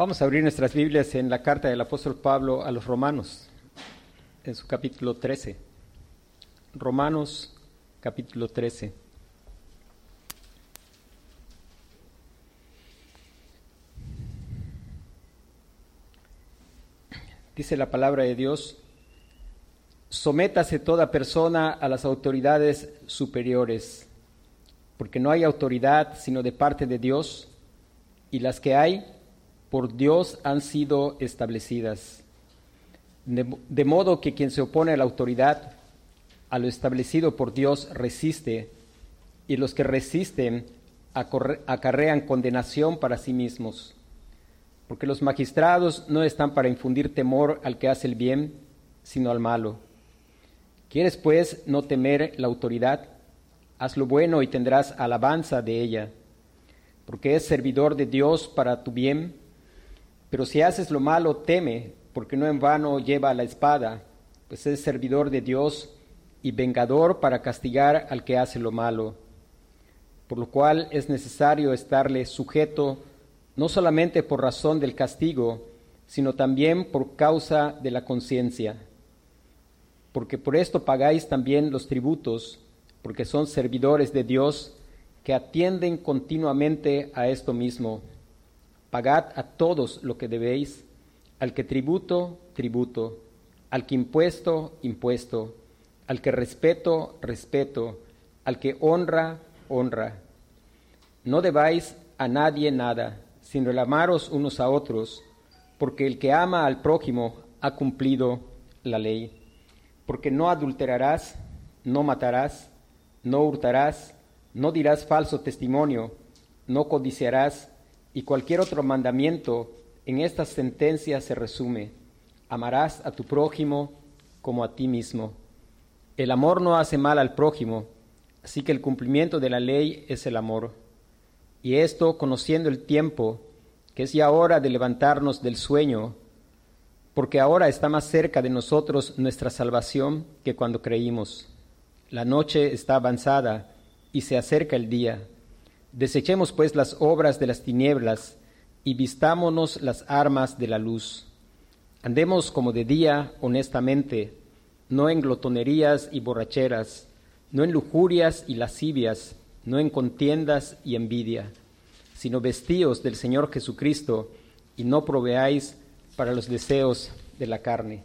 Vamos a abrir nuestras Biblias en la carta del apóstol Pablo a los romanos, en su capítulo 13. Romanos capítulo 13. Dice la palabra de Dios, sométase toda persona a las autoridades superiores, porque no hay autoridad sino de parte de Dios, y las que hay por Dios han sido establecidas. De, modo que quien se opone a la autoridad, a lo establecido por Dios, resiste, y los que resisten acarrean condenación para sí mismos. Porque los magistrados no están para infundir temor al que hace el bien, sino al malo. ¿Quieres pues no temer la autoridad? Haz lo bueno y tendrás alabanza de ella, porque es servidor de Dios para tu bien pero si haces lo malo, teme, porque no en vano lleva la espada, pues es servidor de Dios y vengador para castigar al que hace lo malo. Por lo cual es necesario estarle sujeto no solamente por razón del castigo, sino también por causa de la conciencia. Porque por esto pagáis también los tributos, porque son servidores de Dios que atienden continuamente a esto mismo Pagad a todos lo que debéis, al que tributo, tributo, al que impuesto, impuesto, al que respeto, respeto, al que honra, honra. No debáis a nadie nada, sino el amaros unos a otros, porque el que ama al prójimo ha cumplido la ley. Porque no adulterarás, no matarás, no hurtarás, no dirás falso testimonio, no codiciarás, y cualquier otro mandamiento en esta sentencia se resume, amarás a tu prójimo como a ti mismo. El amor no hace mal al prójimo, así que el cumplimiento de la ley es el amor. Y esto conociendo el tiempo, que es ya hora de levantarnos del sueño, porque ahora está más cerca de nosotros nuestra salvación que cuando creímos. La noche está avanzada y se acerca el día. Desechemos pues las obras de las tinieblas y vistámonos las armas de la luz. Andemos como de día honestamente, no en glotonerías y borracheras, no en lujurias y lascivias, no en contiendas y envidia, sino vestíos del Señor Jesucristo y no proveáis para los deseos de la carne.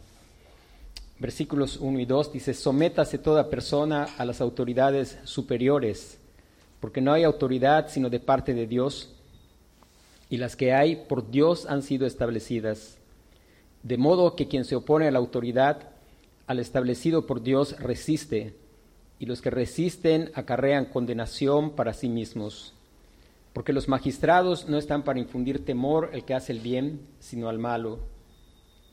Versículos 1 y 2 dice, sométase toda persona a las autoridades superiores porque no hay autoridad sino de parte de Dios, y las que hay por Dios han sido establecidas. De modo que quien se opone a la autoridad, al establecido por Dios, resiste, y los que resisten acarrean condenación para sí mismos. Porque los magistrados no están para infundir temor al que hace el bien, sino al malo.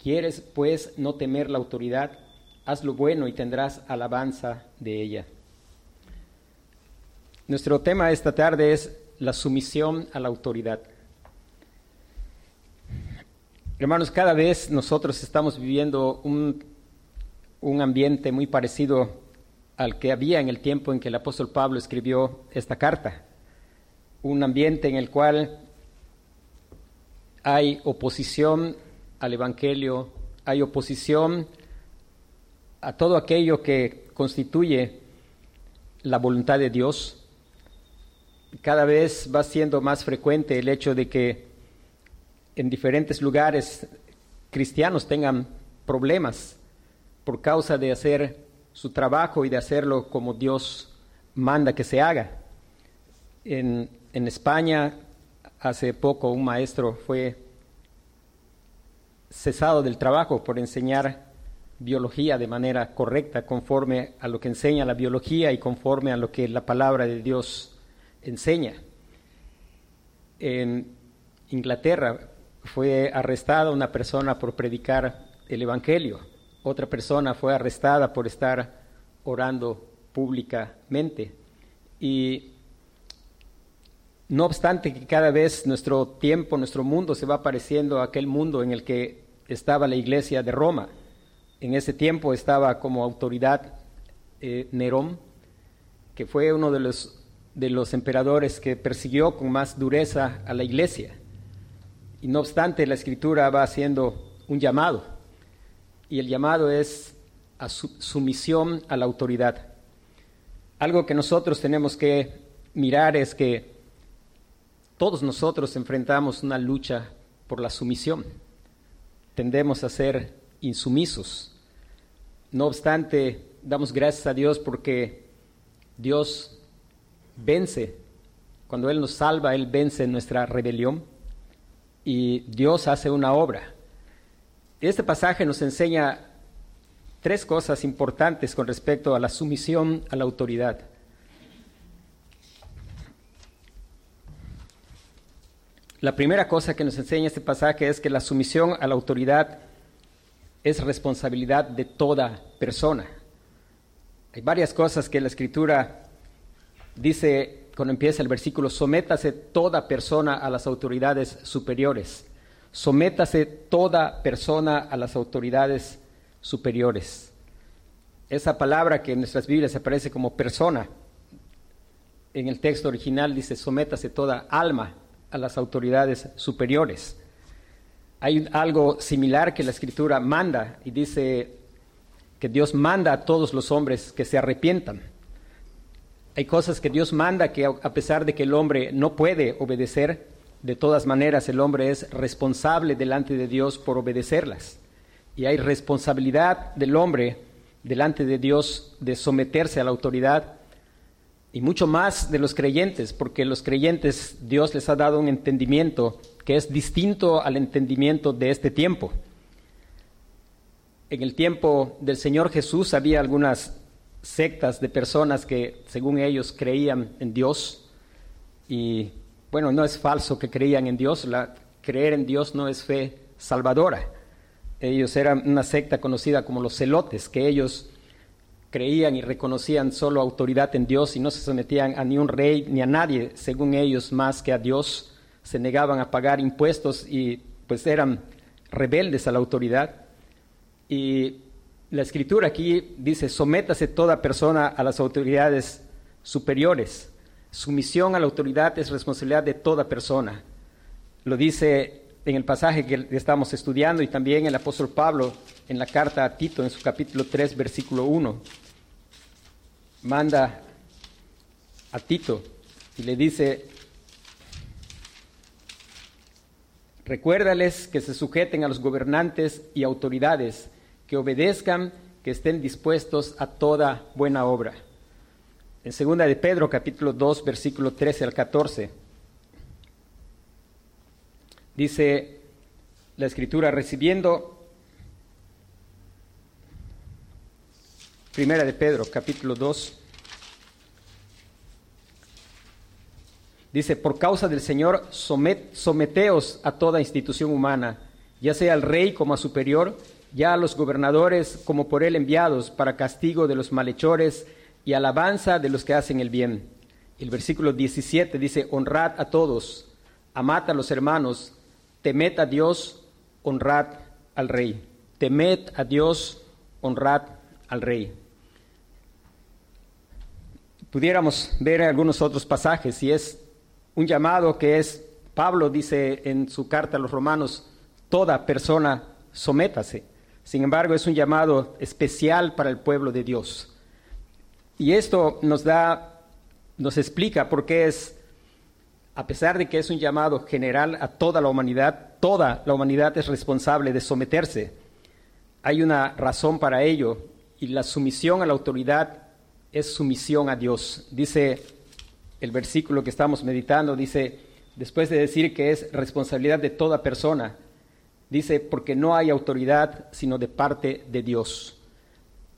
¿Quieres, pues, no temer la autoridad? Haz lo bueno y tendrás alabanza de ella. Nuestro tema esta tarde es la sumisión a la autoridad. Hermanos, cada vez nosotros estamos viviendo un, un, ambiente muy parecido al que había en el tiempo en que el apóstol Pablo escribió esta carta. Un ambiente en el cual hay oposición al Evangelio, hay oposición a todo aquello que constituye la voluntad de Dios cada vez va siendo más frecuente el hecho de que en diferentes lugares cristianos tengan problemas por causa de hacer su trabajo y de hacerlo como Dios manda que se haga. En, España, hace poco, un maestro fue cesado del trabajo por enseñar biología de manera correcta, conforme a lo que enseña la biología y conforme a lo que la palabra de Dios enseña. En Inglaterra fue arrestada una persona por predicar el Evangelio. Otra persona fue arrestada por estar orando públicamente. Y no obstante que cada vez nuestro tiempo, nuestro mundo se va pareciendo a aquel mundo en el que estaba la iglesia de Roma. En ese tiempo estaba como autoridad eh, Nerón, que fue uno de los de los emperadores que persiguió con más dureza a la iglesia. Y no obstante, la escritura va haciendo un llamado. Y el llamado es a su sumisión a la autoridad. Algo que nosotros tenemos que mirar es que todos nosotros enfrentamos una lucha por la sumisión. Tendemos a ser insumisos. No obstante, damos gracias a Dios porque Dios vence. Cuando Él nos salva, Él vence nuestra rebelión y Dios hace una obra. Este pasaje nos enseña tres cosas importantes con respecto a la sumisión a la autoridad. La primera cosa que nos enseña este pasaje es que la sumisión a la autoridad es responsabilidad de toda persona. Hay varias cosas que la escritura dice cuando empieza el versículo, sométase toda persona a las autoridades superiores. Sométase toda persona a las autoridades superiores. Esa palabra que en nuestras Biblias aparece como persona, en el texto original dice, sométase toda alma a las autoridades superiores. Hay algo similar que la escritura manda y dice que Dios manda a todos los hombres que se arrepientan. Hay cosas que Dios manda que a pesar de que el hombre no puede obedecer, de todas maneras el hombre es responsable delante de Dios por obedecerlas. Y hay responsabilidad del hombre delante de Dios de someterse a la autoridad y mucho más de los creyentes, porque los creyentes Dios les ha dado un entendimiento que es distinto al entendimiento de este tiempo. En el tiempo del Señor Jesús había algunas sectas de personas que, según ellos, creían en Dios. Y bueno, no es falso que creían en Dios, la, creer en Dios no es fe salvadora. Ellos eran una secta conocida como los celotes, que ellos creían y reconocían solo autoridad en Dios y no se sometían a ni un rey ni a nadie, según ellos, más que a Dios. Se negaban a pagar impuestos y pues eran rebeldes a la autoridad. Y la escritura aquí dice, sométase toda persona a las autoridades superiores. Sumisión a la autoridad es responsabilidad de toda persona. Lo dice en el pasaje que estamos estudiando y también el apóstol Pablo en la carta a Tito en su capítulo 3, versículo 1 manda a Tito y le dice, recuérdales que se sujeten a los gobernantes y autoridades, que obedezcan, que estén dispuestos a toda buena obra. En segunda de Pedro, capítulo 2, versículo 13 al 14, dice la escritura, recibiendo Primera de Pedro, capítulo 2. Dice, por causa del Señor, someteos a toda institución humana, ya sea al rey como a superior, ya a los gobernadores como por él enviados, para castigo de los malhechores y alabanza de los que hacen el bien. El versículo 17 dice, honrad a todos, amad a los hermanos, temed a Dios, honrad al rey. Temed a Dios, honrad al rey pudiéramos ver algunos otros pasajes y es un llamado que es, Pablo dice en su carta a los romanos, toda persona sométase. Sin embargo, es un llamado especial para el pueblo de Dios. Y esto nos da, nos explica por qué es, a pesar de que es un llamado general a toda la humanidad, toda la humanidad es responsable de someterse. Hay una razón para ello y la sumisión a la autoridad es sumisión a Dios. Dice el versículo que estamos meditando, dice, después de decir que es responsabilidad de toda persona, dice, porque no hay autoridad sino de parte de Dios.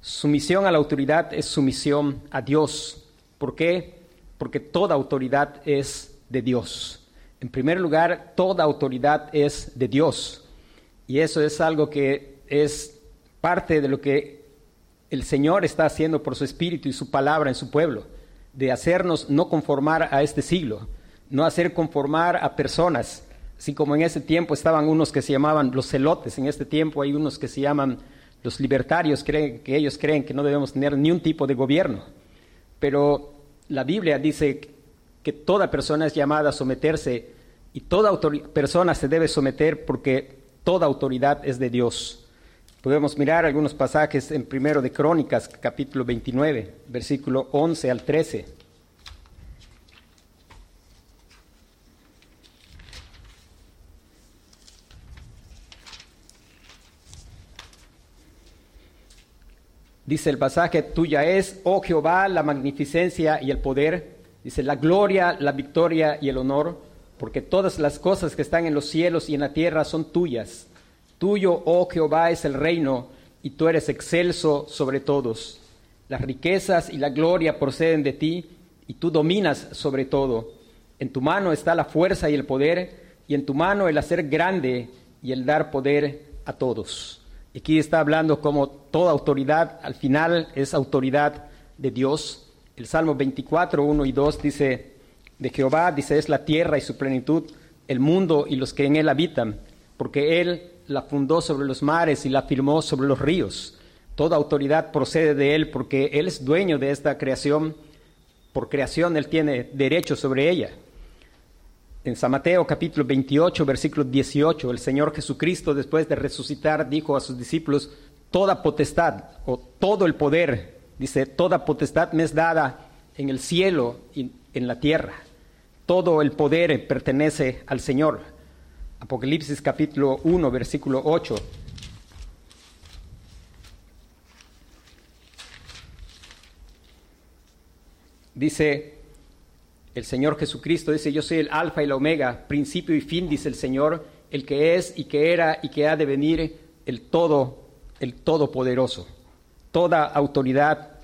Sumisión a la autoridad es sumisión a Dios. ¿Por qué? Porque toda autoridad es de Dios. En primer lugar, toda autoridad es de Dios. Y eso es algo que es parte de lo que el Señor está haciendo por su Espíritu y su palabra en su pueblo, de hacernos no conformar a este siglo, no hacer conformar a personas, así como en ese tiempo estaban unos que se llamaban los celotes, en este tiempo hay unos que se llaman los libertarios, creen, que ellos creen que no debemos tener ni un tipo de gobierno, pero la Biblia dice que toda persona es llamada a someterse y toda persona se debe someter porque toda autoridad es de Dios. Podemos mirar algunos pasajes en primero de Crónicas, capítulo 29, versículo 11 al 13. Dice el pasaje, tuya es, oh Jehová, la magnificencia y el poder. Dice, la gloria, la victoria y el honor, porque todas las cosas que están en los cielos y en la tierra son tuyas. Tuyo, oh Jehová, es el reino, y tú eres excelso sobre todos. Las riquezas y la gloria proceden de ti, y tú dominas sobre todo. En tu mano está la fuerza y el poder, y en tu mano el hacer grande y el dar poder a todos. Aquí está hablando como toda autoridad al final es autoridad de Dios. El Salmo 24, 1 y 2 dice, de Jehová, dice, es la tierra y su plenitud, el mundo y los que en él habitan, porque él la fundó sobre los mares y la firmó sobre los ríos. Toda autoridad procede de él porque él es dueño de esta creación. Por creación él tiene derecho sobre ella. En San Mateo capítulo 28, versículo 18, el Señor Jesucristo después de resucitar dijo a sus discípulos, toda potestad o todo el poder, dice, toda potestad me es dada en el cielo y en la tierra. Todo el poder pertenece al Señor. Apocalipsis capítulo 1, versículo 8. Dice, el Señor Jesucristo dice, yo soy el alfa y la omega, principio y fin, dice el Señor, el que es y que era y que ha de venir, el todo, el todopoderoso. Toda autoridad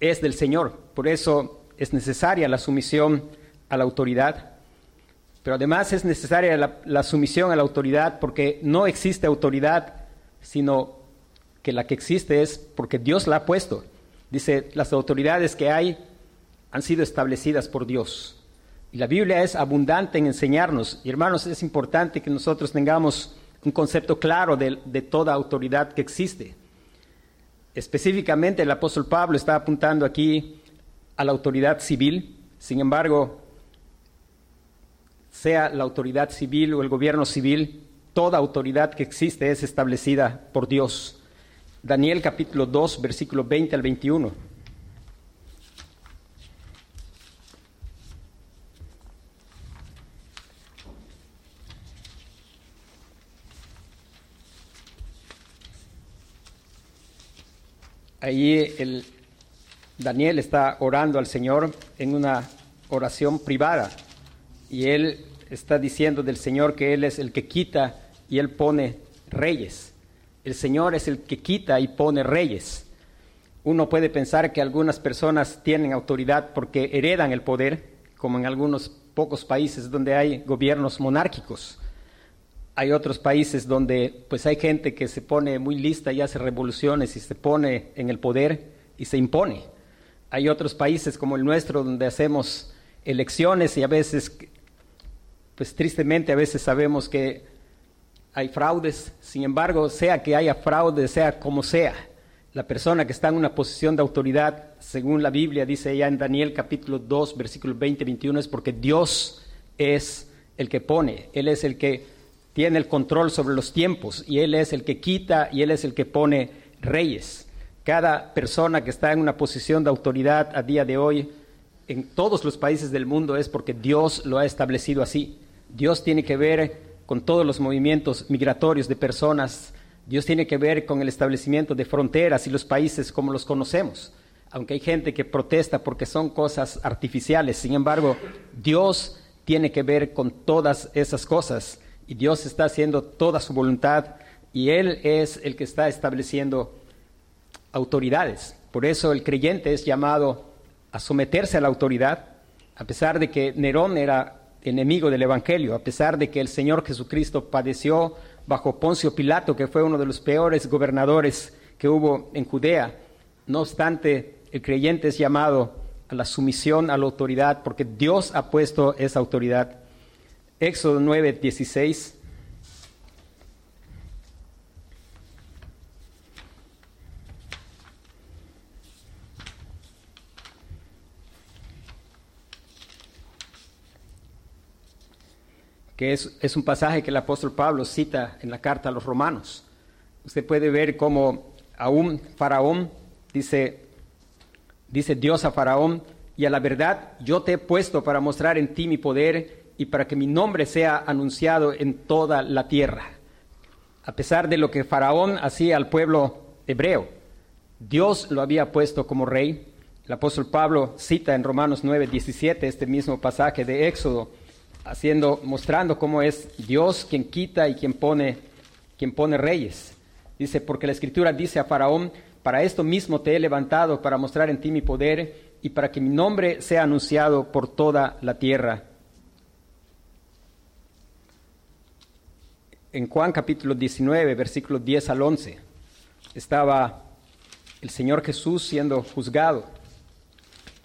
es del Señor, por eso es necesaria la sumisión a la autoridad. Pero además es necesaria la, la sumisión a la autoridad porque no existe autoridad, sino que la que existe es porque Dios la ha puesto. Dice, las autoridades que hay han sido establecidas por Dios. Y la Biblia es abundante en enseñarnos. Y hermanos, es importante que nosotros tengamos un concepto claro de, toda autoridad que existe. Específicamente el apóstol Pablo está apuntando aquí a la autoridad civil. Sin embargo, sea la autoridad civil o el gobierno civil, toda autoridad que existe es establecida por Dios. Daniel capítulo 2, versículo 20 al 21. Ahí el, Daniel está orando al Señor en una oración privada y él está diciendo del Señor que Él es el que quita y Él pone reyes. El Señor es el que quita y pone reyes. Uno puede pensar que algunas personas tienen autoridad porque heredan el poder, como en algunos pocos países donde hay gobiernos monárquicos hay otros países donde pues hay gente que se pone muy lista y hace revoluciones y se pone en el poder y se impone. Hay otros países como el nuestro donde hacemos elecciones y a veces, pues tristemente a veces sabemos que hay fraudes. Sin embargo, sea que haya fraude, sea como sea, la persona que está en una posición de autoridad, según la Biblia dice ya en Daniel capítulo 2, versículo 20-21, es porque Dios es el que pone, Él es el que tiene el control sobre los tiempos y Él es el que quita y Él es el que pone reyes. Cada persona que está en una posición de autoridad a día de hoy en todos los países del mundo es porque Dios lo ha establecido así. Dios tiene que ver con todos los movimientos migratorios de personas. Dios tiene que ver con el establecimiento de fronteras y los países como los conocemos. Aunque hay gente que protesta porque son cosas artificiales, sin embargo, Dios tiene que ver con todas esas cosas y Dios está haciendo toda su voluntad y Él es el que está estableciendo autoridades. Por eso el creyente es llamado a someterse a la autoridad, a pesar de que Nerón era enemigo del Evangelio, a pesar de que el Señor Jesucristo padeció bajo Poncio Pilato, que fue uno de los peores gobernadores que hubo en Judea. No obstante, el creyente es llamado a la sumisión a la autoridad porque Dios ha puesto esa autoridad Éxodo 9, 16. que es, es un pasaje que el apóstol Pablo cita en la carta a los romanos. Usted puede ver cómo aún Faraón dice, dice Dios a Faraón, y a la verdad yo te he puesto para mostrar en ti mi poder y para que mi nombre sea anunciado en toda la tierra. A pesar de lo que Faraón hacía al pueblo hebreo, Dios lo había puesto como rey. El apóstol Pablo cita en Romanos 9, 17 este mismo pasaje de Éxodo, haciendo, mostrando cómo es Dios quien quita y quien pone, quien pone reyes. Dice, porque la escritura dice a Faraón, para esto mismo te he levantado, para mostrar en ti mi poder y para que mi nombre sea anunciado por toda la tierra. En Juan capítulo 19, versículos 10 al 11, estaba el Señor Jesús siendo juzgado.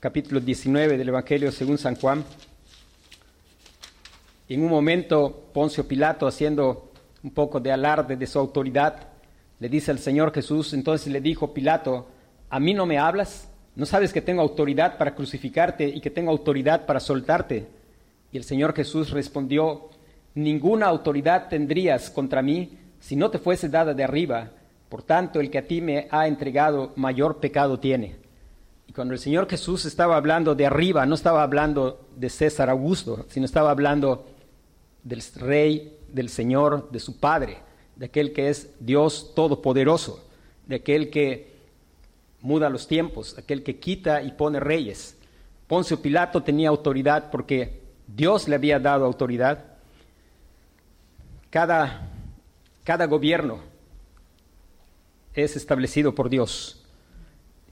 Capítulo 19 del Evangelio según San Juan. En un momento Poncio Pilato, haciendo un poco de alarde de su autoridad, le dice al Señor Jesús, entonces le dijo Pilato, ¿a mí no me hablas? ¿No sabes que tengo autoridad para crucificarte y que tengo autoridad para soltarte? Y el Señor Jesús respondió, ninguna autoridad tendrías contra mí si no te fuese dada de arriba. Por tanto, el que a ti me ha entregado mayor pecado tiene. Y cuando el Señor Jesús estaba hablando de arriba, no estaba hablando de César Augusto, sino estaba hablando del rey, del Señor, de su Padre, de aquel que es Dios Todopoderoso, de aquel que muda los tiempos, aquel que quita y pone reyes. Poncio Pilato tenía autoridad porque Dios le había dado autoridad. Cada, cada gobierno es establecido por Dios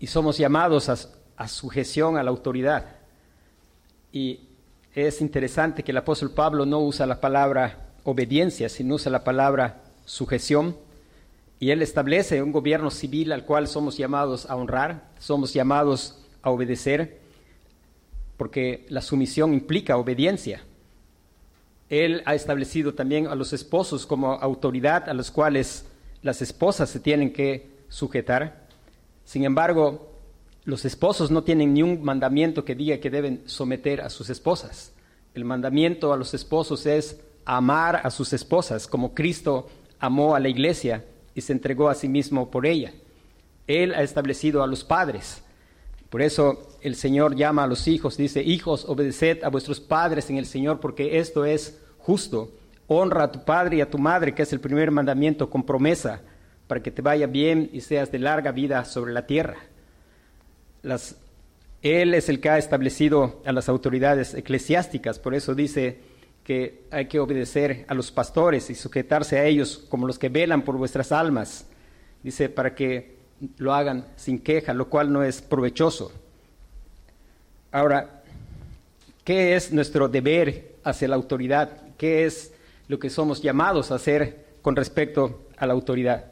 y somos llamados a, sujeción a la autoridad. Y es interesante que el apóstol Pablo no usa la palabra obediencia, sino usa la palabra sujeción. Y él establece un gobierno civil al cual somos llamados a honrar, somos llamados a obedecer, porque la sumisión implica obediencia. Él ha establecido también a los esposos como autoridad a los cuales las esposas se tienen que sujetar. Sin embargo, los esposos no tienen ni un mandamiento que diga que deben someter a sus esposas. El mandamiento a los esposos es amar a sus esposas como Cristo amó a la iglesia y se entregó a sí mismo por ella. Él ha establecido a los padres. Por eso el Señor llama a los hijos, dice, hijos, obedeced a vuestros padres en el Señor, porque esto es justo. Honra a tu padre y a tu madre, que es el primer mandamiento con promesa, para que te vaya bien y seas de larga vida sobre la tierra. él es el que ha establecido a las autoridades eclesiásticas, por eso dice que hay que obedecer a los pastores y sujetarse a ellos como los que velan por vuestras almas. Dice, para que lo hagan sin queja, lo cual no es provechoso. Ahora, ¿qué es nuestro deber hacia la autoridad? ¿Qué es lo que somos llamados a hacer con respecto a la autoridad,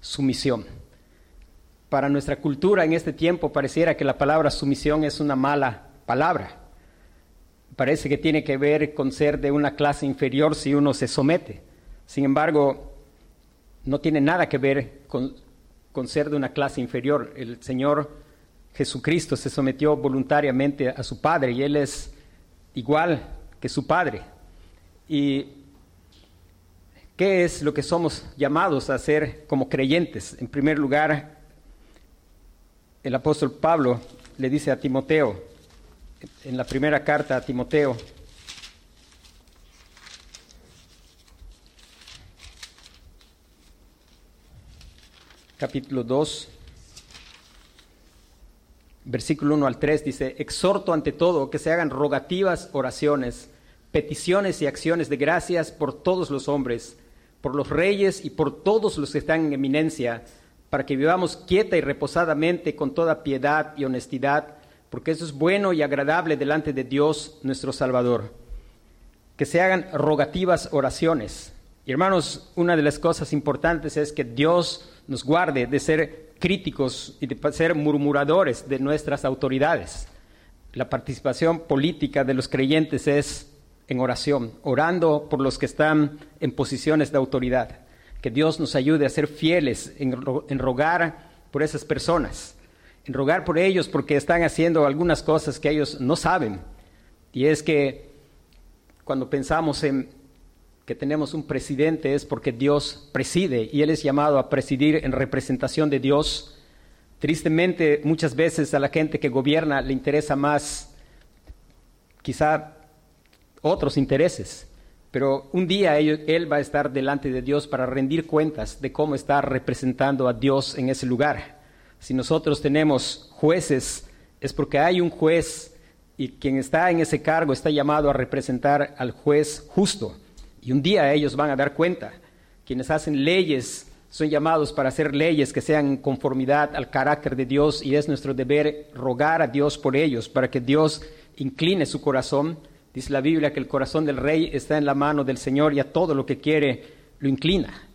sumisión. Para nuestra cultura en este tiempo pareciera que la palabra sumisión es una mala palabra. Parece que tiene que ver con ser de una clase inferior si uno se somete. Sin embargo, no tiene nada que ver con, con ser de una clase inferior. El Señor Jesucristo se sometió voluntariamente a su Padre y Él es igual que su Padre. Y ¿Qué es lo que somos llamados a hacer como creyentes? En primer lugar, el apóstol Pablo le dice a Timoteo, en la primera carta a Timoteo, capítulo 2, versículo 1 al 3, dice, exhorto ante todo que se hagan rogativas oraciones, peticiones y acciones de gracias por todos los hombres por los reyes y por todos los que están en eminencia, para que vivamos quieta y reposadamente con toda piedad y honestidad, porque eso es bueno y agradable delante de Dios nuestro Salvador. Que se hagan rogativas oraciones. Y hermanos, una de las cosas importantes es que Dios nos guarde de ser críticos y de ser murmuradores de nuestras autoridades. La participación política de los creyentes es en oración, orando por los que están en posiciones de autoridad. Que Dios nos ayude a ser fieles en, rogar por esas personas, en rogar por ellos porque están haciendo algunas cosas que ellos no saben. Y es que cuando pensamos en, que tenemos un presidente es porque Dios preside y Él es llamado a presidir en representación de Dios. Tristemente, muchas veces a la gente que gobierna le interesa más quizá otros intereses, pero un día él, va a estar delante de Dios para rendir cuentas de cómo está representando a Dios en ese lugar. Si nosotros tenemos jueces, es porque hay un juez y quien está en ese cargo está llamado a representar al juez justo. Y un día ellos van a dar cuenta. Quienes hacen leyes son llamados para hacer leyes que sean conformidad al carácter de Dios y es nuestro deber rogar a Dios por ellos, para que Dios incline su corazón. Dice la Biblia que el corazón del rey está en la mano del Señor y a todo lo que quiere lo inclina.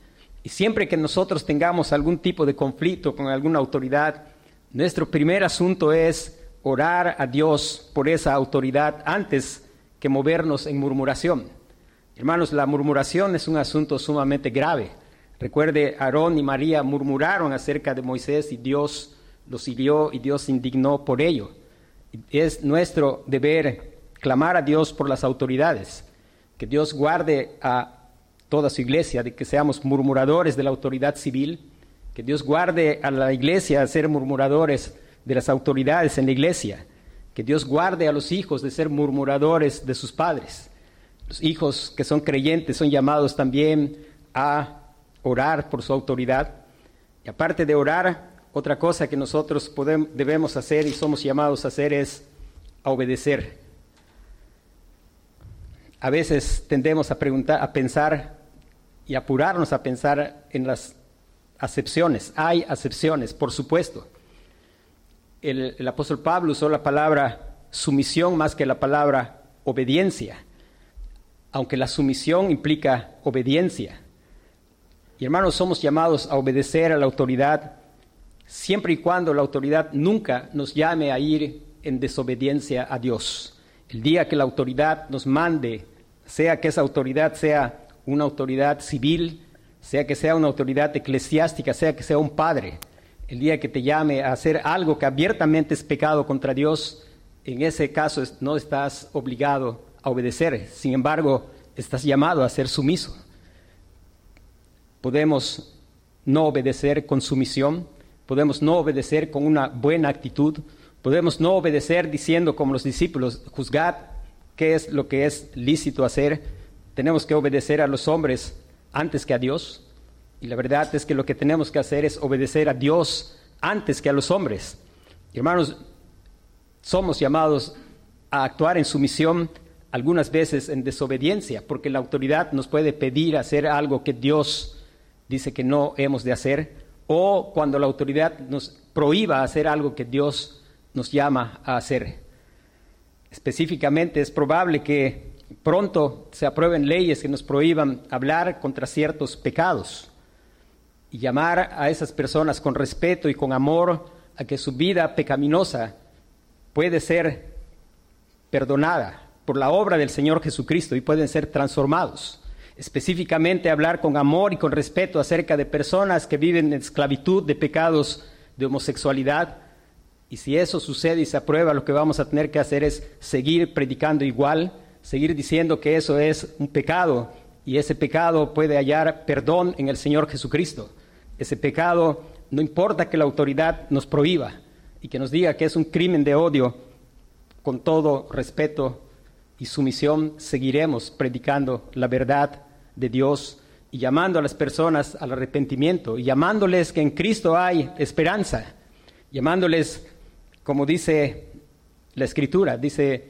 Y siempre que nosotros tengamos algún tipo de conflicto con alguna autoridad, nuestro primer asunto es orar a Dios por esa autoridad antes que movernos en murmuración. Hermanos, la murmuración es un asunto sumamente grave. Recuerde, Aarón y María murmuraron acerca de Moisés y Dios los hirió y Dios se indignó por ello. Es nuestro deber clamar a Dios por las autoridades, que Dios guarde a toda su iglesia de que seamos murmuradores de la autoridad civil, que Dios guarde a la iglesia a ser murmuradores de las autoridades en la iglesia, que Dios guarde a los hijos de ser murmuradores de sus padres los hijos que son creyentes son llamados también a orar por su autoridad. Y aparte de orar, otra cosa que nosotros debemos hacer y somos llamados a hacer es a obedecer. A veces tendemos a preguntar, a pensar y apurarnos a pensar en las acepciones. Hay acepciones, por supuesto. El apóstol Pablo usó la palabra sumisión más que la palabra obediencia aunque la sumisión implica obediencia. Y hermanos, somos llamados a obedecer a la autoridad siempre y cuando la autoridad nunca nos llame a ir en desobediencia a Dios. El día que la autoridad nos mande, sea que esa autoridad sea una autoridad civil, sea que sea una autoridad eclesiástica, sea que sea un padre, el día que te llame a hacer algo que abiertamente es pecado contra Dios, en ese caso no estás obligado obedecer, sin embargo, estás llamado a ser sumiso. Podemos no obedecer con sumisión, podemos no obedecer con una buena actitud, podemos no obedecer diciendo como los discípulos, juzgad qué es lo que es lícito hacer, tenemos que obedecer a los hombres antes que a Dios. Y la verdad es que lo que tenemos que hacer es obedecer a Dios antes que a los hombres. hermanos, somos llamados a actuar en sumisión algunas veces en desobediencia, porque la autoridad nos puede pedir hacer algo que Dios dice que no hemos de hacer, o cuando la autoridad nos prohíba hacer algo que Dios nos llama a hacer. Específicamente es probable que pronto se aprueben leyes que nos prohíban hablar contra ciertos pecados y llamar a esas personas con respeto y con amor a que su vida pecaminosa puede ser perdonada por la obra del Señor Jesucristo y pueden ser transformados. Específicamente hablar con amor y con respeto acerca de personas que viven en esclavitud de pecados de homosexualidad. Y si eso sucede y se aprueba, lo que vamos a tener que hacer es seguir predicando igual, seguir diciendo que eso es un pecado y ese pecado puede hallar perdón en el Señor Jesucristo. Ese pecado no importa que la autoridad nos prohíba y que nos diga que es un crimen de odio, con todo respeto y sumisión seguiremos predicando la verdad de Dios y llamando a las personas al arrepentimiento y llamándoles que en Cristo hay esperanza, llamándoles, como dice la Escritura, dice,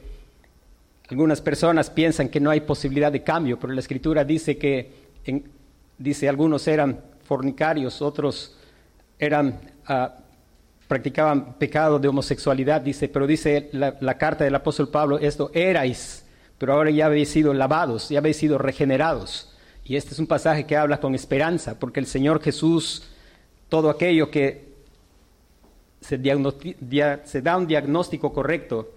algunas personas piensan que no hay posibilidad de cambio, pero la Escritura dice que, dice, algunos eran fornicarios, otros eran... Uh, practicaban pecado de homosexualidad, dice, pero dice la, carta del apóstol Pablo, esto erais, pero ahora ya habéis sido lavados, ya habéis sido regenerados. Y este es un pasaje que habla con esperanza, porque el Señor Jesús, todo aquello que se, se da un diagnóstico correcto,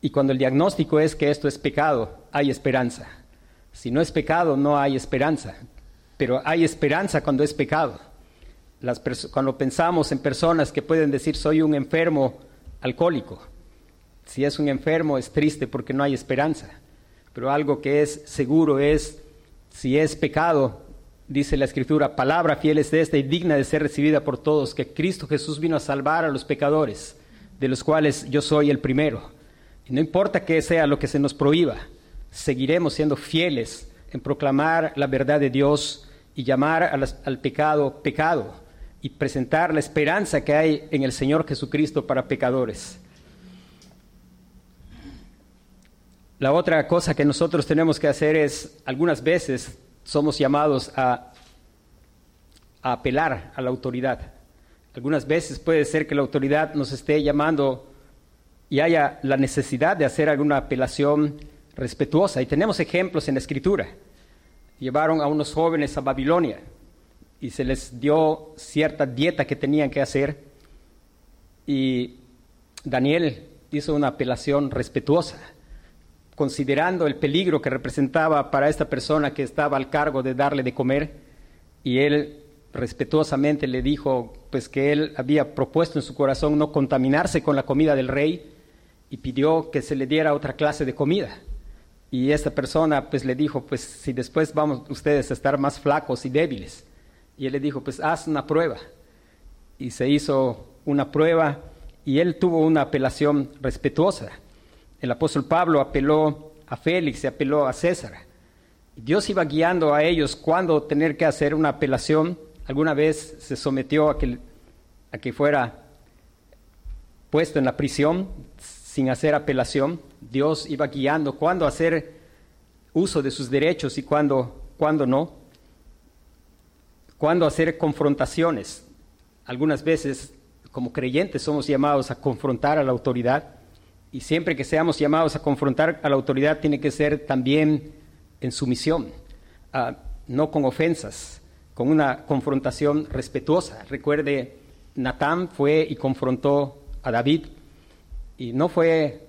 y cuando el diagnóstico es que esto es pecado, hay esperanza. Si no es pecado, no hay esperanza, pero hay esperanza cuando es pecado cuando pensamos en personas que pueden decir soy un enfermo alcohólico, si es un enfermo es triste porque no hay esperanza. pero algo que es seguro es, si es pecado, dice la Escritura, palabra fiel es esta y digna de ser recibida por todos, que Cristo Jesús vino a salvar a los pecadores, de los cuales yo soy el primero. Y no importa que sea lo que se nos prohíba, seguiremos siendo fieles en proclamar la verdad de Dios y llamar al pecado pecado y presentar la esperanza que hay en el Señor Jesucristo para pecadores. La otra cosa que nosotros tenemos que hacer es, algunas veces somos llamados a, apelar a la autoridad. Algunas veces puede ser que la autoridad nos esté llamando y haya la necesidad de hacer alguna apelación respetuosa. Y tenemos ejemplos en la Escritura. Llevaron a unos jóvenes a Babilonia y se les dio cierta dieta que tenían que hacer. Y Daniel hizo una apelación respetuosa, considerando el peligro que representaba para esta persona que estaba al cargo de darle de comer. Y él respetuosamente le dijo pues que él había propuesto en su corazón no contaminarse con la comida del rey y pidió que se le diera otra clase de comida. Y esta persona pues le dijo, pues si después vamos ustedes a estar más flacos y débiles. Y él le dijo, pues haz una prueba. Y se hizo una prueba y él tuvo una apelación respetuosa. El apóstol Pablo apeló a Félix y apeló a César. Dios iba guiando a ellos cuando tener que hacer una apelación. Alguna vez se sometió a que, a que fuera puesto en la prisión sin hacer apelación. Dios iba guiando cuándo hacer uso de sus derechos y cuándo, cuándo no. Cuándo hacer confrontaciones. Algunas veces, como creyentes, somos llamados a confrontar a la autoridad. Y siempre que seamos llamados a confrontar a la autoridad, tiene que ser también en sumisión, uh, no con ofensas, con una confrontación respetuosa. Recuerde, Natán fue y confrontó a David y no fue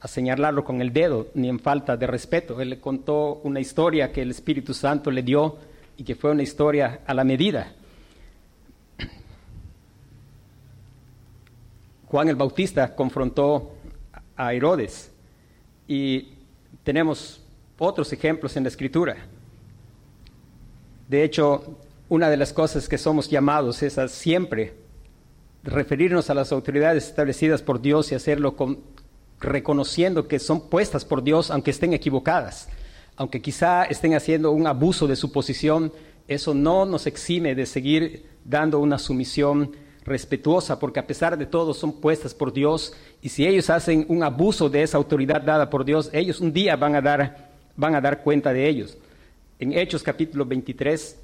a señalarlo con el dedo ni en falta de respeto. Él le contó una historia que el Espíritu Santo le dio y que fue una historia a la medida. Juan el Bautista confrontó a Herodes y tenemos otros ejemplos en la Escritura. De hecho, una de las cosas que somos llamados es a siempre referirnos a las autoridades establecidas por Dios y hacerlo con, reconociendo que son puestas por Dios aunque estén equivocadas, aunque quizá estén haciendo un abuso de su posición, eso no nos exime de seguir dando una sumisión respetuosa, porque a pesar de todo son puestas por Dios y si ellos hacen un abuso de esa autoridad dada por Dios, ellos un día van a dar, van a dar cuenta de ellos. En Hechos capítulo 23,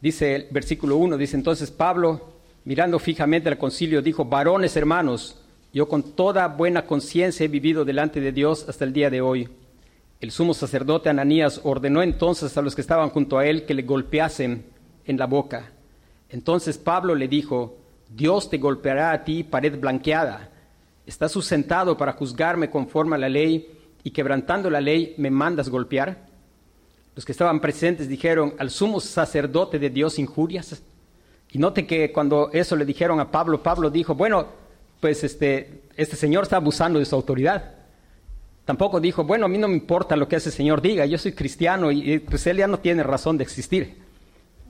Dice el versículo 1, dice entonces Pablo, mirando fijamente al concilio, dijo, varones hermanos, yo con toda buena conciencia he vivido delante de Dios hasta el día de hoy. El sumo sacerdote Ananías ordenó entonces a los que estaban junto a él que le golpeasen en la boca. Entonces Pablo le dijo, Dios te golpeará a ti pared blanqueada. ¿Estás sustentado para juzgarme conforme a la ley y quebrantando la ley me mandas golpear? Los que estaban presentes dijeron, al sumo sacerdote de Dios injurias. Y note que cuando eso le dijeron a Pablo, Pablo dijo, bueno, pues este, este señor está abusando de su autoridad. Tampoco dijo, bueno, a mí no me importa lo que ese señor diga, yo soy cristiano y pues él ya no tiene razón de existir.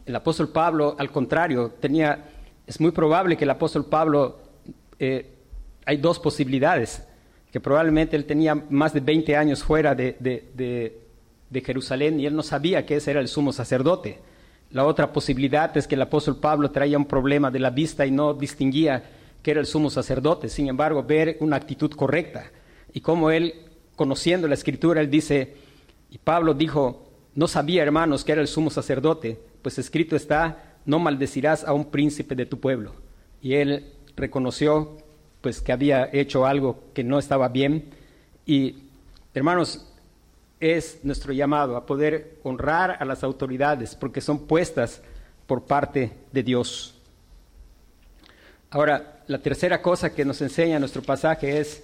El apóstol Pablo, al contrario, tenía, es muy probable que el apóstol Pablo, eh, hay dos posibilidades, que probablemente él tenía más de 20 años fuera de, de de Jerusalén y él no sabía que ese era el sumo sacerdote. La otra posibilidad es que el apóstol Pablo traía un problema de la vista y no distinguía que era el sumo sacerdote. Sin embargo, ver una actitud correcta. Y como él, conociendo la escritura, él dice, y Pablo dijo, no sabía, hermanos, que era el sumo sacerdote, pues escrito está, no maldecirás a un príncipe de tu pueblo. Y él reconoció pues que había hecho algo que no estaba bien. Y hermanos, es nuestro llamado, a poder honrar a las autoridades, porque son puestas por parte de Dios. Ahora, la tercera cosa que nos enseña nuestro pasaje es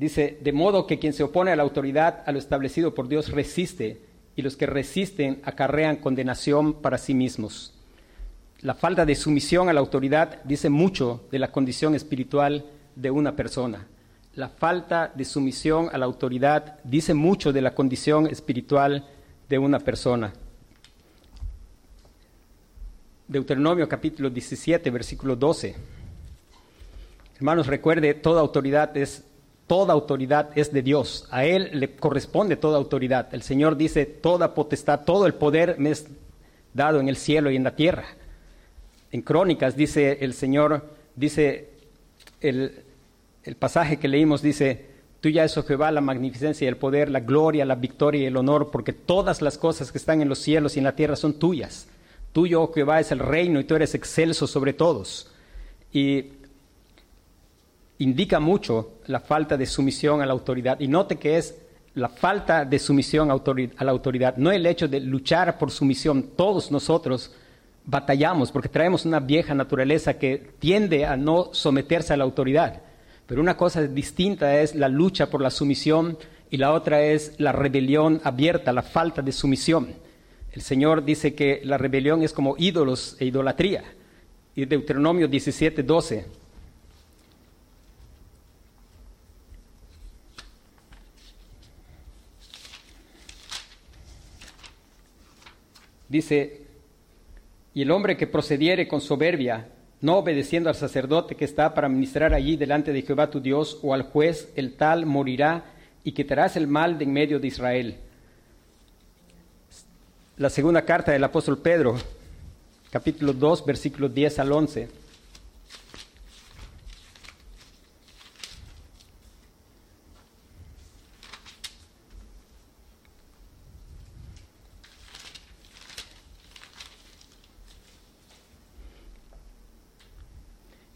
Dice, de modo que quien se opone a la autoridad, a lo establecido por Dios, resiste, y los que resisten acarrean condenación para sí mismos. La falta de sumisión a la autoridad dice mucho de la condición espiritual de una persona. La falta de sumisión a la autoridad dice mucho de la condición espiritual de una persona. Deuteronomio capítulo 17, versículo 12. Hermanos, recuerde, toda autoridad es toda autoridad es de Dios. A Él le corresponde toda autoridad. El Señor dice, toda potestad, todo el poder me es dado en el cielo y en la tierra. En Crónicas dice el Señor, dice el, el pasaje que leímos, dice, tuya es, oh Jehová, la magnificencia y el poder, la gloria, la victoria y el honor, porque todas las cosas que están en los cielos y en la tierra son tuyas. Tuyo, oh Jehová, es el reino y tú eres excelso sobre todos. Y indica mucho la falta de sumisión a la autoridad. Y note que es la falta de sumisión a la autoridad, no el hecho de luchar por sumisión. Todos nosotros batallamos porque traemos una vieja naturaleza que tiende a no someterse a la autoridad. Pero una cosa distinta es la lucha por la sumisión y la otra es la rebelión abierta, la falta de sumisión. El Señor dice que la rebelión es como ídolos e idolatría. Y Deuteronomio 17, 12 Dice, y el hombre que procediere con soberbia, no obedeciendo al sacerdote que está para ministrar allí delante de Jehová tu Dios, o al juez, el tal morirá y quitarás el mal de en medio de Israel. La segunda carta del apóstol Pedro, capítulo 2, versículos 10 al 11.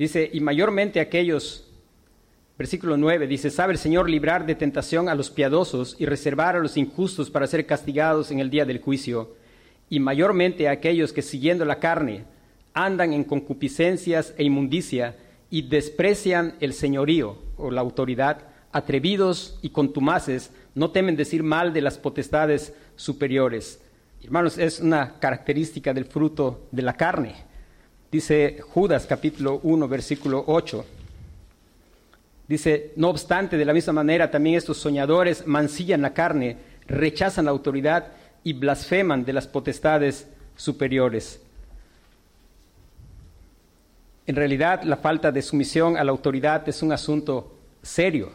Dice, y mayormente aquellos, versículo 9, dice, sabe el Señor librar de tentación a los piadosos y reservar a los injustos para ser castigados en el día del juicio, y mayormente aquellos que siguiendo la carne andan en concupiscencias e inmundicia y desprecian el señorío o la autoridad, atrevidos y contumaces, no temen decir mal de las potestades superiores. Hermanos, es una característica del fruto de la carne Dice Judas capítulo 1, versículo 8. Dice, no obstante, de la misma manera también estos soñadores mancillan la carne, rechazan la autoridad y blasfeman de las potestades superiores. En realidad, la falta de sumisión a la autoridad es un asunto serio.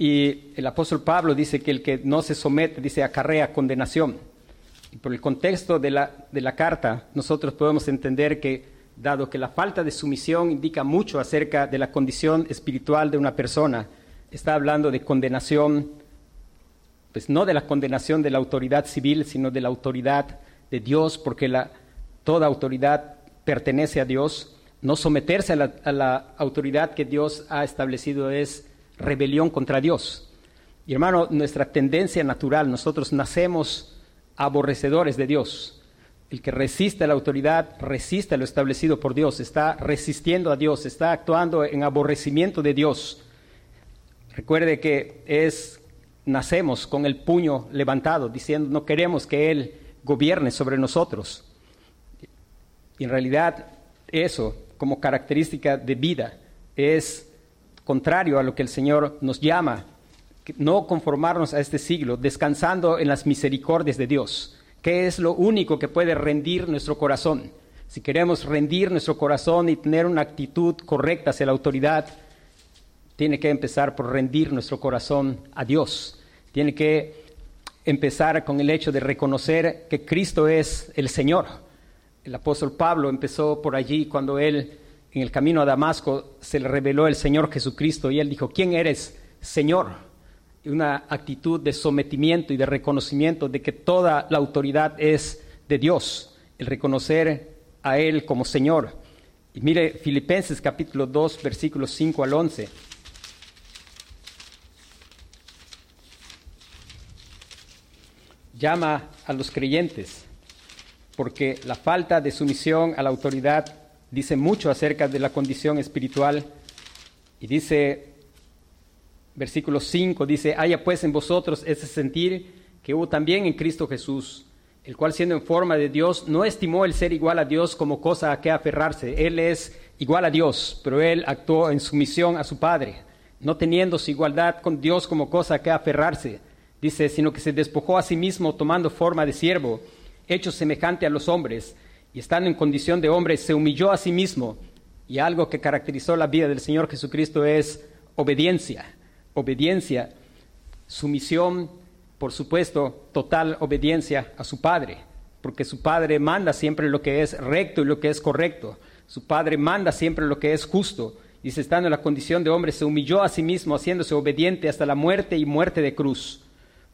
Y el apóstol Pablo dice que el que no se somete, dice, acarrea condenación. Y por el contexto de la, de la carta, nosotros podemos entender que dado que la falta de sumisión indica mucho acerca de la condición espiritual de una persona. Está hablando de condenación, pues no de la condenación de la autoridad civil, sino de la autoridad de Dios, porque toda autoridad pertenece a Dios. No someterse a la, a la autoridad que Dios ha establecido es rebelión contra Dios. Y hermano, nuestra tendencia natural, nosotros nacemos aborrecedores de Dios el que resiste a la autoridad resiste a lo establecido por Dios, está resistiendo a Dios, está actuando en aborrecimiento de Dios. Recuerde que es nacemos con el puño levantado, diciendo no queremos que Él gobierne sobre nosotros. Y en realidad eso, como característica de vida, es contrario a lo que el Señor nos llama, no conformarnos a este siglo, descansando en las misericordias de Dios ¿Qué es lo único que puede rendir nuestro corazón? Si queremos rendir nuestro corazón y tener una actitud correcta hacia la autoridad, tiene que empezar por rendir nuestro corazón a Dios. Tiene que empezar con el hecho de reconocer que Cristo es el Señor. El apóstol Pablo empezó por allí cuando él en el camino a Damasco se le reveló el Señor Jesucristo y él dijo, ¿quién eres, Señor? Una actitud de sometimiento y de reconocimiento de que toda la autoridad es de Dios, el reconocer a Él como Señor. Y mire Filipenses capítulo 2, versículos 5 al 11. Llama a los creyentes, porque la falta de sumisión a la autoridad dice mucho acerca de la condición espiritual y dice versículo 5 dice, haya pues en vosotros ese sentir que hubo también en Cristo Jesús, el cual siendo en forma de Dios, no estimó el ser igual a Dios como cosa a que aferrarse. Él es igual a Dios, pero él actuó en sumisión a su Padre, no teniendo su igualdad con Dios como cosa a que aferrarse. Dice, sino que se despojó a sí mismo tomando forma de siervo, hecho semejante a los hombres, y estando en condición de hombre, se humilló a sí mismo. Y algo que caracterizó la vida del Señor Jesucristo es obediencia, obediencia, sumisión, por supuesto, total obediencia a su Padre, porque su Padre manda siempre lo que es recto y lo que es correcto. Su Padre manda siempre lo que es justo. Dice, estando en la condición de hombre, se humilló a sí mismo, haciéndose obediente hasta la muerte y muerte de cruz.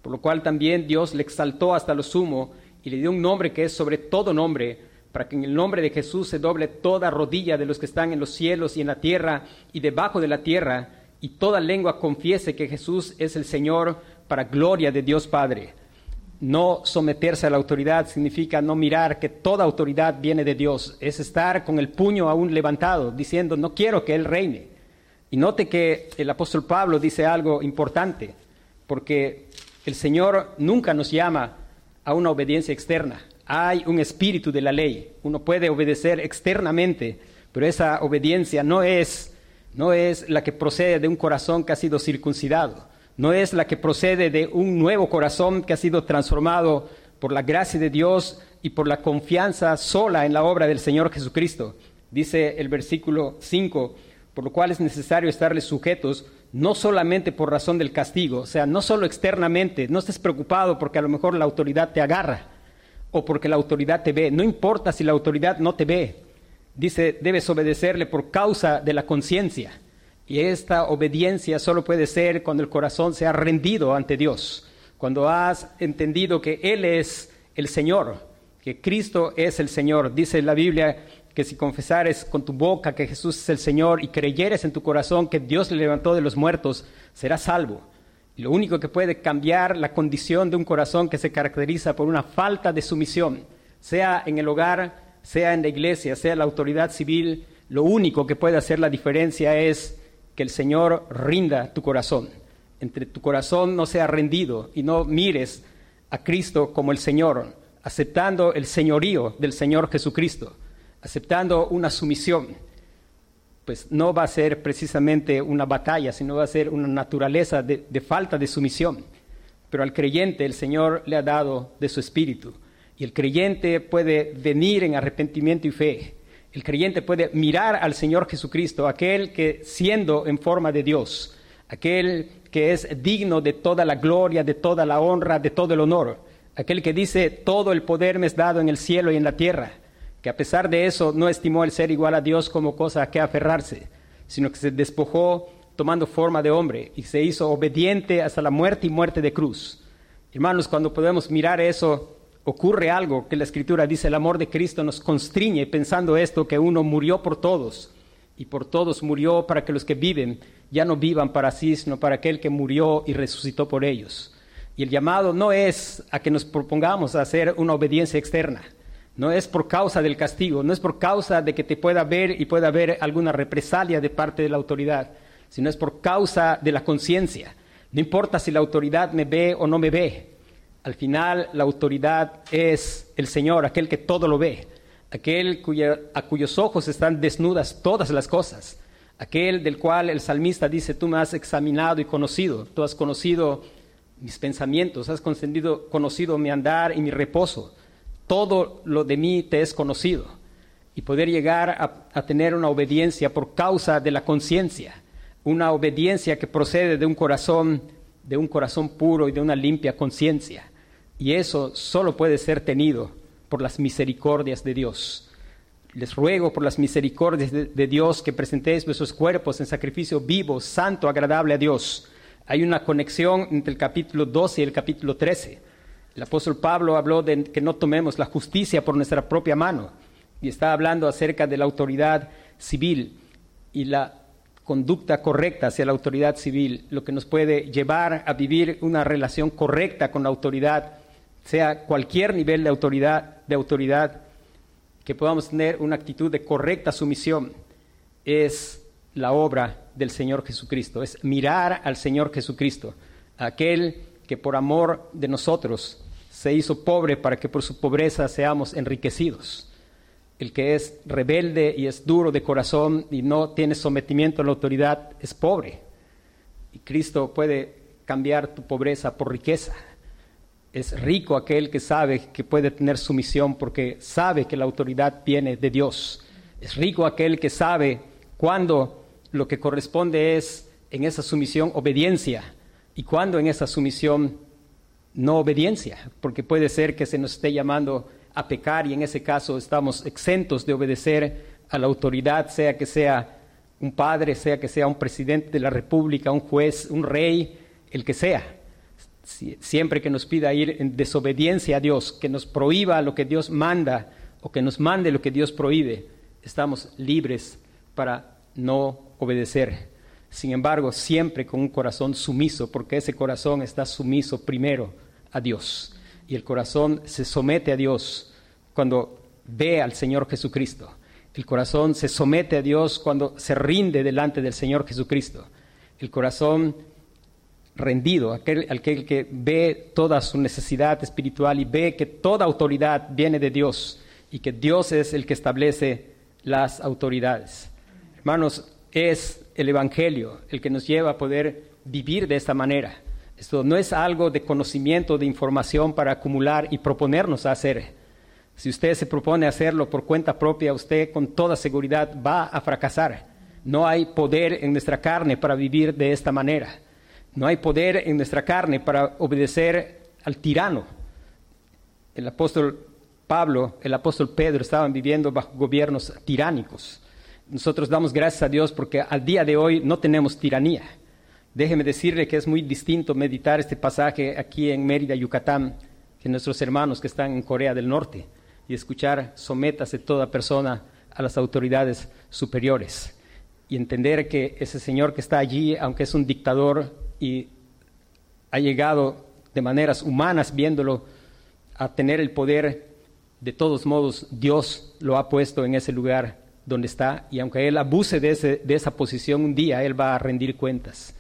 Por lo cual también Dios le exaltó hasta lo sumo y le dio un nombre que es sobre todo nombre, para que en el nombre de Jesús se doble toda rodilla de los que están en los cielos y en la tierra y debajo de la tierra, y toda lengua confiese que Jesús es el Señor para gloria de Dios Padre. No someterse a la autoridad significa no mirar que toda autoridad viene de Dios, es estar con el puño aún levantado, diciendo, no quiero que Él reine. Y note que el apóstol Pablo dice algo importante, porque el Señor nunca nos llama a una obediencia externa. Hay un espíritu de la ley. Uno puede obedecer externamente, pero esa obediencia no es, no es la que procede de un corazón que ha sido circuncidado. No es la que procede de un nuevo corazón que ha sido transformado por la gracia de Dios y por la confianza sola en la obra del Señor Jesucristo. Dice el versículo 5, por lo cual es necesario estarles sujetos no solamente por razón del castigo, o sea, no solo externamente, no estés preocupado porque a lo mejor la autoridad te agarra o porque la autoridad te ve, no importa si la autoridad no te ve, dice, debes obedecerle por causa de la conciencia. Y esta obediencia solo puede ser cuando el corazón se ha rendido ante Dios, cuando has entendido que Él es el Señor, que Cristo es el Señor. Dice la Biblia que si confesares con tu boca que Jesús es el Señor y creyeres en tu corazón que Dios le levantó de los muertos, serás salvo. Lo único que puede cambiar la condición de un corazón que se caracteriza por una falta de sumisión, sea en el hogar, sea en la iglesia, sea la autoridad civil, lo único que puede hacer la diferencia es que el Señor rinda tu corazón. Entre tu corazón no sea rendido y no mires a Cristo como el Señor, aceptando el señorío del Señor Jesucristo, aceptando una sumisión, pues no va a ser precisamente una batalla, sino va a ser una naturaleza de, de falta de sumisión. Pero al creyente el Señor le ha dado de su espíritu y el creyente puede venir en arrepentimiento y fe el creyente puede mirar al Señor Jesucristo, aquel que siendo en forma de Dios, aquel que es digno de toda la gloria, de toda la honra, de todo el honor, aquel que dice, todo el poder me es dado en el cielo y en la tierra, que a pesar de eso no estimó el ser igual a Dios como cosa a que aferrarse, sino que se despojó tomando forma de hombre y se hizo obediente hasta la muerte y muerte de cruz. Hermanos, cuando podemos mirar eso, ocurre algo que la escritura dice, el amor de Cristo nos constriñe pensando esto, que uno murió por todos y por todos murió para que los que viven ya no vivan para sí, sino para aquel que murió y resucitó por ellos. Y el llamado no es a que nos propongamos a hacer una obediencia externa, no es por causa del castigo, no es por causa de que te pueda ver y pueda haber alguna represalia de parte de la autoridad, sino es por causa de la conciencia. No importa si la autoridad me ve o no me ve, al final la autoridad es el Señor, aquel que todo lo ve, aquel a cuyos ojos están desnudas todas las cosas, aquel del cual el salmista dice, tú me has examinado y conocido, tú has conocido mis pensamientos, has conocido, mi andar y mi reposo, todo lo de mí te es conocido. Y poder llegar a tener una obediencia por causa de la conciencia, una obediencia que procede de un corazón, de un corazón puro y de una limpia conciencia. Y eso solo puede ser tenido por las misericordias de Dios. Les ruego por las misericordias de, Dios que presentéis vuestros cuerpos en sacrificio vivo, santo, agradable a Dios. Hay una conexión entre el capítulo 12 y el capítulo 13. El apóstol Pablo habló de que no tomemos la justicia por nuestra propia mano y está hablando acerca de la autoridad civil y la conducta correcta hacia la autoridad civil, lo que nos puede llevar a vivir una relación correcta con la autoridad sea cualquier nivel de autoridad, de autoridad, que podamos tener una actitud de correcta sumisión, es la obra del Señor Jesucristo, es mirar al Señor Jesucristo, aquel que por amor de nosotros se hizo pobre para que por su pobreza seamos enriquecidos. El que es rebelde y es duro de corazón y no tiene sometimiento a la autoridad es pobre. Y Cristo puede cambiar tu pobreza por riqueza. Es rico aquel que sabe que puede tener sumisión porque sabe que la autoridad viene de Dios. Es rico aquel que sabe cuándo lo que corresponde es en esa sumisión obediencia y cuándo en esa sumisión no obediencia, porque puede ser que se nos esté llamando a pecar y en ese caso estamos exentos de obedecer a la autoridad, sea que sea un padre, sea que sea un presidente de la república, un juez, un rey, el que sea. Siempre que nos pida ir en desobediencia a Dios, que nos prohíba lo que Dios manda o que nos mande lo que Dios prohíbe, estamos libres para no obedecer. Sin embargo, siempre con un corazón sumiso, porque ese corazón está sumiso primero a Dios. Y el corazón se somete a Dios cuando ve al Señor Jesucristo. El corazón se somete a Dios cuando se rinde delante del Señor Jesucristo. El corazón rendido, aquel, aquel que ve toda su necesidad espiritual y ve que toda autoridad viene de Dios y que Dios es el que establece las autoridades. Hermanos, es el Evangelio el que nos lleva a poder vivir de esta manera. Esto no es algo de conocimiento, de información para acumular y proponernos a hacer. Si usted se propone hacerlo por cuenta propia, usted con toda seguridad va a fracasar. No hay poder en nuestra carne para vivir de esta manera. No hay poder en nuestra carne para obedecer al tirano. El apóstol Pablo, el apóstol Pedro estaban viviendo bajo gobiernos tiránicos. Nosotros damos gracias a Dios porque al día de hoy no tenemos tiranía. Déjeme decirle que es muy distinto meditar este pasaje aquí en Mérida, Yucatán, que nuestros hermanos que están en Corea del Norte y escuchar sométase toda persona a las autoridades superiores y entender que ese señor que está allí, aunque es un dictador y ha llegado de maneras humanas viéndolo a tener el poder, de todos modos Dios lo ha puesto en ese lugar donde está y aunque él abuse de, de esa posición un día, él va a rendir cuentas.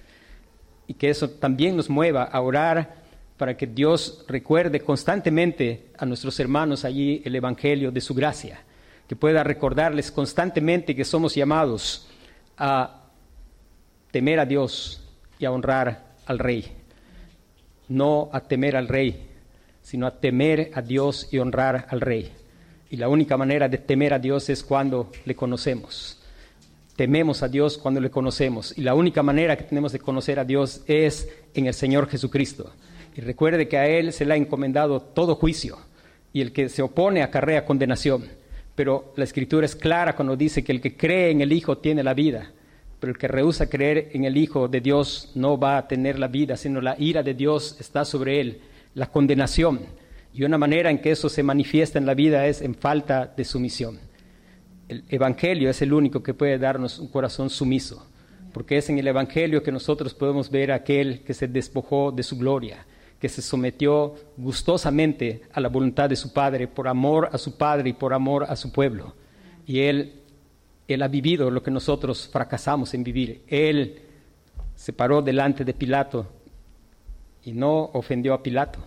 Y que eso también nos mueva a orar para que Dios recuerde constantemente a nuestros hermanos allí el Evangelio de su gracia, que pueda recordarles constantemente que somos llamados a temer a Dios y a honrar al Rey. No a temer al Rey, sino a temer a Dios y honrar al Rey. Y la única manera de temer a Dios es cuando le conocemos tememos a Dios cuando le conocemos. Y la única manera que tenemos de conocer a Dios es en el Señor Jesucristo. Y recuerde que a Él se le ha encomendado todo juicio y el que se opone acarrea condenación. Pero la Escritura es clara cuando dice que el que cree en el Hijo tiene la vida, pero el que rehúsa creer en el Hijo de Dios no va a tener la vida, sino la ira de Dios está sobre él, la condenación. Y una manera en que eso se manifiesta en la vida es en falta de sumisión el Evangelio es el único que puede darnos un corazón sumiso, porque es en el Evangelio que nosotros podemos ver a aquel que se despojó de su gloria, que se sometió gustosamente a la voluntad de su Padre, por amor a su Padre y por amor a su pueblo. Y Él, él ha vivido lo que nosotros fracasamos en vivir. Él se paró delante de Pilato y no ofendió a Pilato.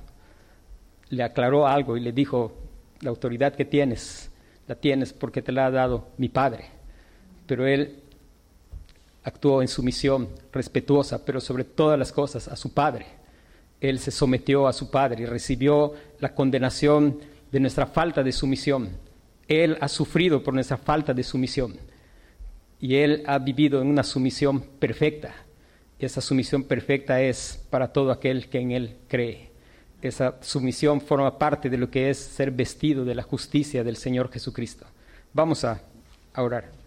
Le aclaró algo y le dijo, la autoridad que tienes la tienes porque te la ha dado mi Padre. Pero Él actuó en sumisión respetuosa, pero sobre todas las cosas a su Padre. Él se sometió a su Padre y recibió la condenación de nuestra falta de sumisión. Él ha sufrido por nuestra falta de sumisión y Él ha vivido en una sumisión perfecta. Y esa sumisión perfecta es para todo aquel que en Él cree. Esa sumisión forma parte de lo que es ser vestido de la justicia del Señor Jesucristo. Vamos a, orar.